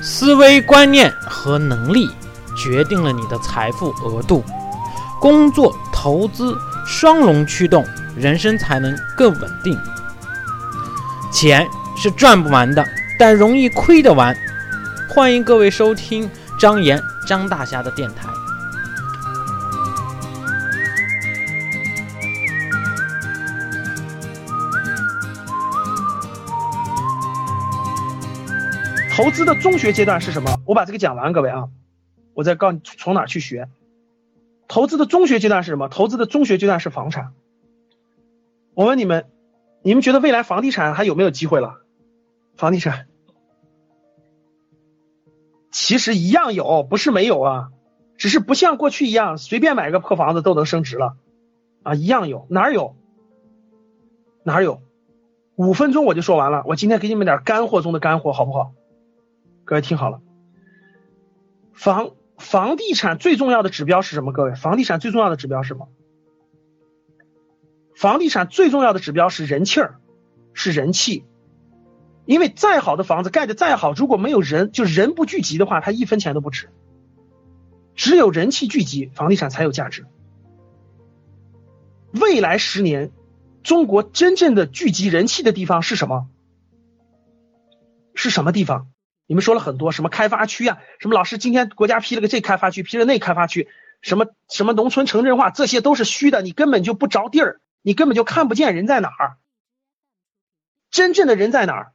思维观念和能力决定了你的财富额度，工作、投资双龙驱动，人生才能更稳定。钱是赚不完的，但容易亏得完。欢迎各位收听张岩、张大侠的电台。投资的中学阶段是什么？我把这个讲完，各位啊，我再告诉你从哪去学。投资的中学阶段是什么？投资的中学阶段是房产。我问你们，你们觉得未来房地产还有没有机会了？房地产其实一样有，不是没有啊，只是不像过去一样随便买个破房子都能升值了啊，一样有，哪有？哪有？五分钟我就说完了，我今天给你们点干货中的干货，好不好？各位听好了，房房地产最重要的指标是什么？各位，房地产最重要的指标是什么？房地产最重要的指标是人气儿，是人气。因为再好的房子盖的再好，如果没有人，就人不聚集的话，它一分钱都不值。只有人气聚集，房地产才有价值。未来十年，中国真正的聚集人气的地方是什么？是什么地方？你们说了很多什么开发区啊，什么老师今天国家批了个这开发区，批了那开发区，什么什么农村城镇化，这些都是虚的，你根本就不着地儿，你根本就看不见人在哪儿。真正的人在哪儿？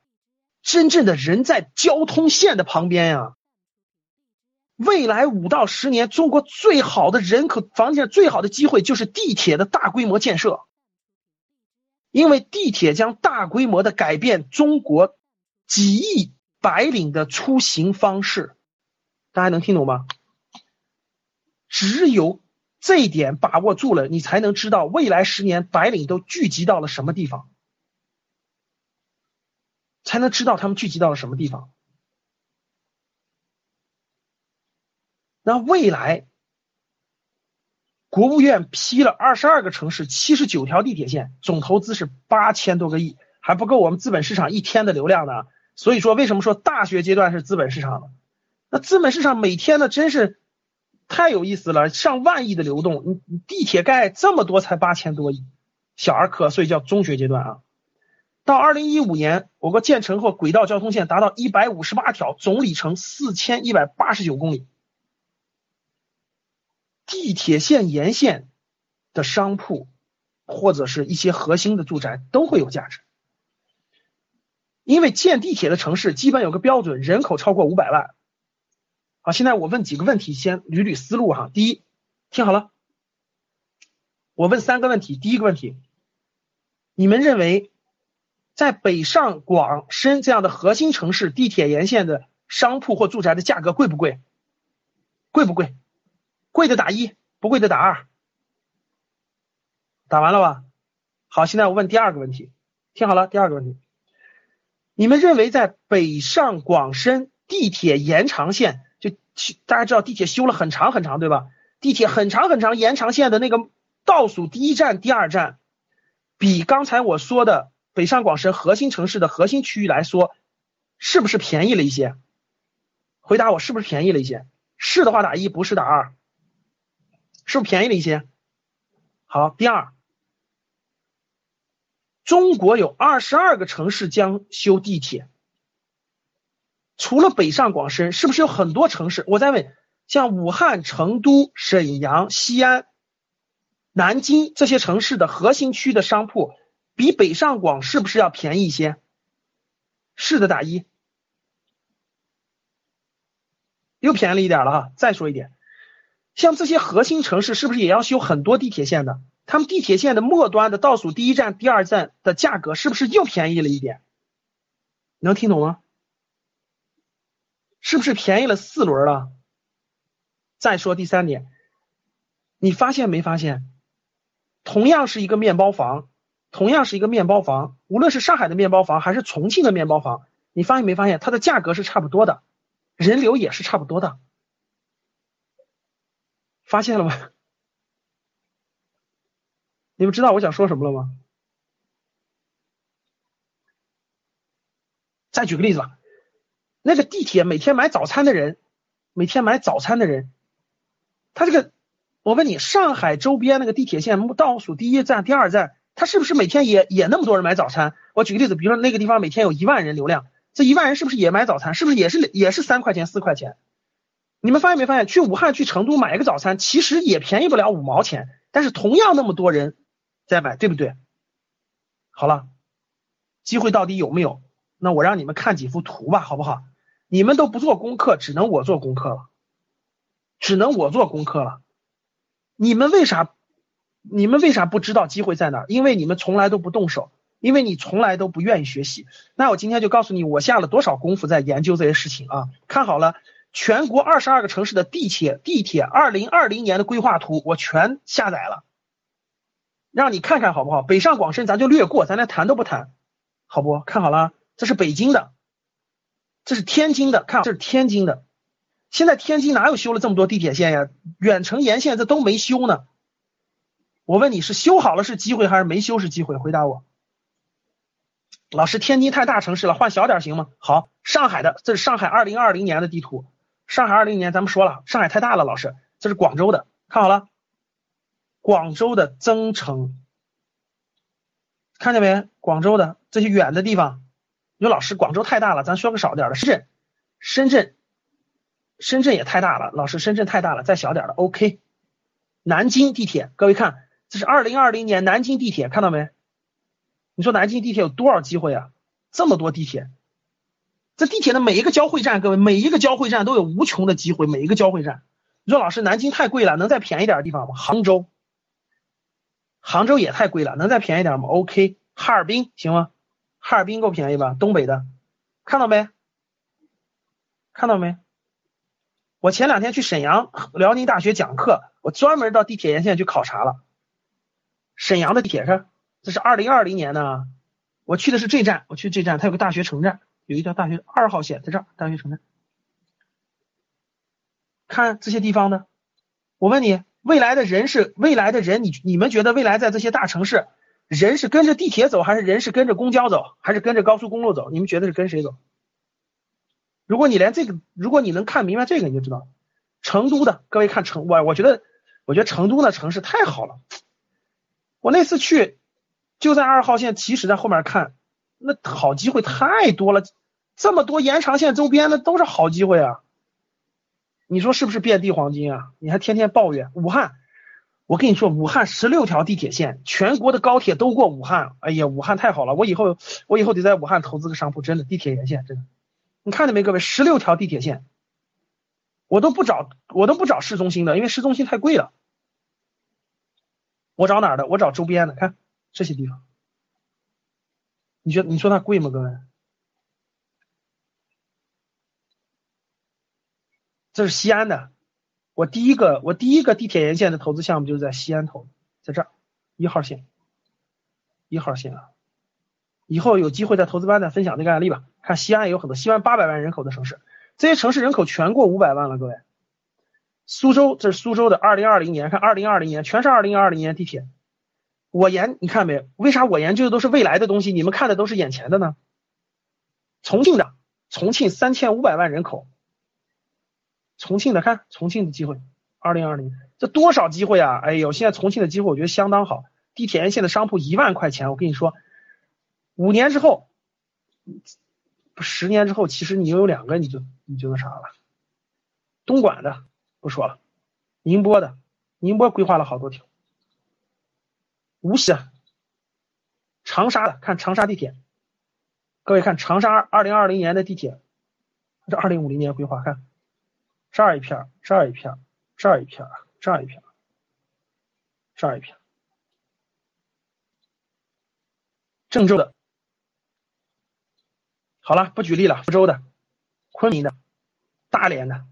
真正的人在交通线的旁边呀。未来五到十年，中国最好的人口房地产最好的机会就是地铁的大规模建设，因为地铁将大规模的改变中国几亿。白领的出行方式，大家能听懂吗？只有这一点把握住了，你才能知道未来十年白领都聚集到了什么地方，才能知道他们聚集到了什么地方。那未来，国务院批了二十二个城市七十九条地铁线，总投资是八千多个亿，还不够我们资本市场一天的流量呢。所以说，为什么说大学阶段是资本市场呢？那资本市场每天呢，真是太有意思了，上万亿的流动。你你地铁盖这么多才八千多亿，小儿科，所以叫中学阶段啊。到二零一五年，我国建成后轨道交通线达到一百五十八条，总里程四千一百八十九公里。地铁线沿线的商铺或者是一些核心的住宅都会有价值。因为建地铁的城市基本有个标准，人口超过五百万。好，现在我问几个问题，先捋捋思路哈。第一，听好了，我问三个问题。第一个问题，你们认为在北上广深这样的核心城市，地铁沿线的商铺或住宅的价格贵不贵？贵不贵？贵的打一，不贵的打二。打完了吧？好，现在我问第二个问题，听好了，第二个问题。你们认为在北上广深地铁延长线，就大家知道地铁修了很长很长，对吧？地铁很长很长延长线的那个倒数第一站、第二站，比刚才我说的北上广深核心城市的核心区域来说，是不是便宜了一些？回答我，是不是便宜了一些？是的话打一，不是打二，是不是便宜了一些？好，第二。中国有二十二个城市将修地铁，除了北上广深，是不是有很多城市？我在问，像武汉、成都、沈阳、西安、南京这些城市的核心区的商铺，比北上广是不是要便宜一些？是的，打一，又便宜了一点了哈。再说一点，像这些核心城市，是不是也要修很多地铁线的？他们地铁线的末端的倒数第一站、第二站的价格是不是又便宜了一点？能听懂吗？是不是便宜了四轮了？再说第三点，你发现没发现？同样是一个面包房，同样是一个面包房，无论是上海的面包房还是重庆的面包房，你发现没发现它的价格是差不多的，人流也是差不多的，发现了吗？你们知道我想说什么了吗？再举个例子吧，那个地铁每天买早餐的人，每天买早餐的人，他这个，我问你，上海周边那个地铁线倒数第一站、第二站，他是不是每天也也那么多人买早餐？我举个例子，比如说那个地方每天有一万人流量，这一万人是不是也买早餐？是不是也是也是三块钱、四块钱？你们发现没发现，去武汉、去成都买一个早餐，其实也便宜不了五毛钱，但是同样那么多人再买，对不对？好了，机会到底有没有？那我让你们看几幅图吧，好不好？你们都不做功课，只能我做功课了，只能我做功课了。你们为啥？你们为啥不知道机会在哪？因为你们从来都不动手，因为你从来都不愿意学习。那我今天就告诉你，我下了多少功夫在研究这些事情啊！看好了。全国二十二个城市的地铁地铁二零二零年的规划图，我全下载了，让你看看好不好？北上广深咱就略过，咱连谈都不谈，好不？看好了，这是北京的，这是天津的，看这是天津的。现在天津哪有修了这么多地铁线呀？远程沿线这都没修呢。我问你是修好了是机会还是没修是机会？回答我。老师，天津太大城市了，换小点行吗？好，上海的，这是上海二零二零年的地图。上海二零年，咱们说了，上海太大了，老师，这是广州的，看好了，广州的增城，看见没？广州的这些远的地方，你说老师，广州太大了，咱说个少点的，深圳，深圳，深圳也太大了，老师，深圳太大了，再小点的，OK。南京地铁，各位看，这是二零二零年南京地铁，看到没？你说南京地铁有多少机会啊？这么多地铁。这地铁的每一个交汇站，各位每一个交汇站都有无穷的机会。每一个交汇站，你说老师，南京太贵了，能再便宜点的地方吗？杭州，杭州也太贵了，能再便宜点吗？OK，哈尔滨行吗？哈尔滨够便宜吧？东北的，看到没？看到没？我前两天去沈阳辽宁大学讲课，我专门到地铁沿线去考察了。沈阳的地铁上，这是二零二零年的，我去的是这站，我去这站，它有个大学城站。有一条大学二号线在这儿，大学城站。看这些地方的，我问你，未来的人是未来的人，你你们觉得未来在这些大城市，人是跟着地铁走，还是人是跟着公交走，还是跟着高速公路走？你们觉得是跟谁走？如果你连这个，如果你能看明白这个，你就知道，成都的各位看成我，我觉得，我觉得成都的城市太好了。我那次去，就在二号线，其实在后面看。那好机会太多了，这么多延长线周边的都是好机会啊！你说是不是遍地黄金啊？你还天天抱怨武汉，我跟你说，武汉十六条地铁线，全国的高铁都过武汉。哎呀，武汉太好了，我以后我以后得在武汉投资个商铺，真的地铁沿线真的。你看见没，各位，十六条地铁线，我都不找我都不找市中心的，因为市中心太贵了。我找哪儿的？我找周边的，看这些地方。你觉得你说它贵吗，各位？这是西安的，我第一个我第一个地铁沿线的投资项目就是在西安投，在这儿一号线，一号线啊！以后有机会在投资班再分享这个案例吧。看西安也有很多，西安八百万人口的城市，这些城市人口全过五百万了，各位。苏州这是苏州的，二零二零年看二零二零年全是二零二零年地铁。我研你看没？为啥我研究的都是未来的东西？你们看的都是眼前的呢？重庆的，重庆三千五百万人口，重庆的看重庆的机会，二零二零这多少机会啊？哎呦，现在重庆的机会我觉得相当好，地铁沿线的商铺一万块钱，我跟你说，五年之后，十年之后，其实你有两个你就你就那啥了。东莞的不说了，宁波的，宁波规划了好多条。无锡、长沙的，看长沙地铁。各位看长沙二零二零年的地铁，这二零五零年规划，看这儿一片，这儿一片，这儿一片，这儿一片，这儿一片。郑州的，好了，不举例了。福州的、昆明的、大连的、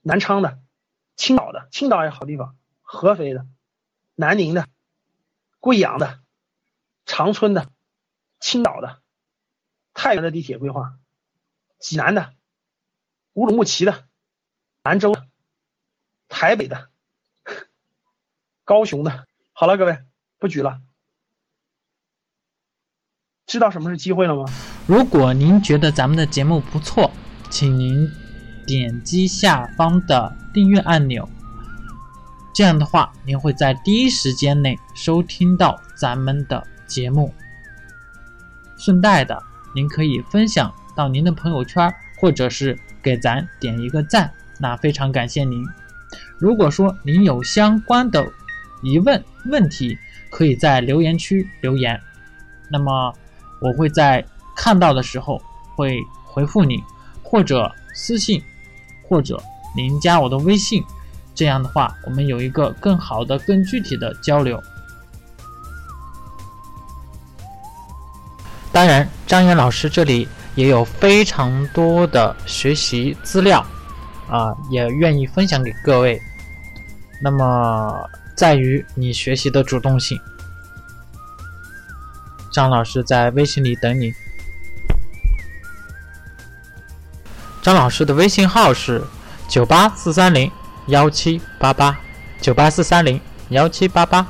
南昌的、青岛的，青岛也好地方，合肥的、南宁的。贵阳的、长春的、青岛的、太原的地铁规划，济南的、乌鲁木齐的、兰州的、台北的、高雄的。好了，各位不举了。知道什么是机会了吗？如果您觉得咱们的节目不错，请您点击下方的订阅按钮，这样的话，您会在第一时间内收听到咱们的节目。顺带的，您可以分享到您的朋友圈，或者是给咱点一个赞，那非常感谢您。如果说您有相关的疑问问题，可以在留言区留言，那么我会在看到的时候会回复你，或者私信，或者您加我的微信，这样的话我们有一个更好的、更具体的交流。当然，张岩老师这里也有非常多的学习资料，啊，也愿意分享给各位。那么，在于你学习的主动性。张老师在微信里等你。张老师的微信号是九八四三零幺七八八，九八四三零幺七八八。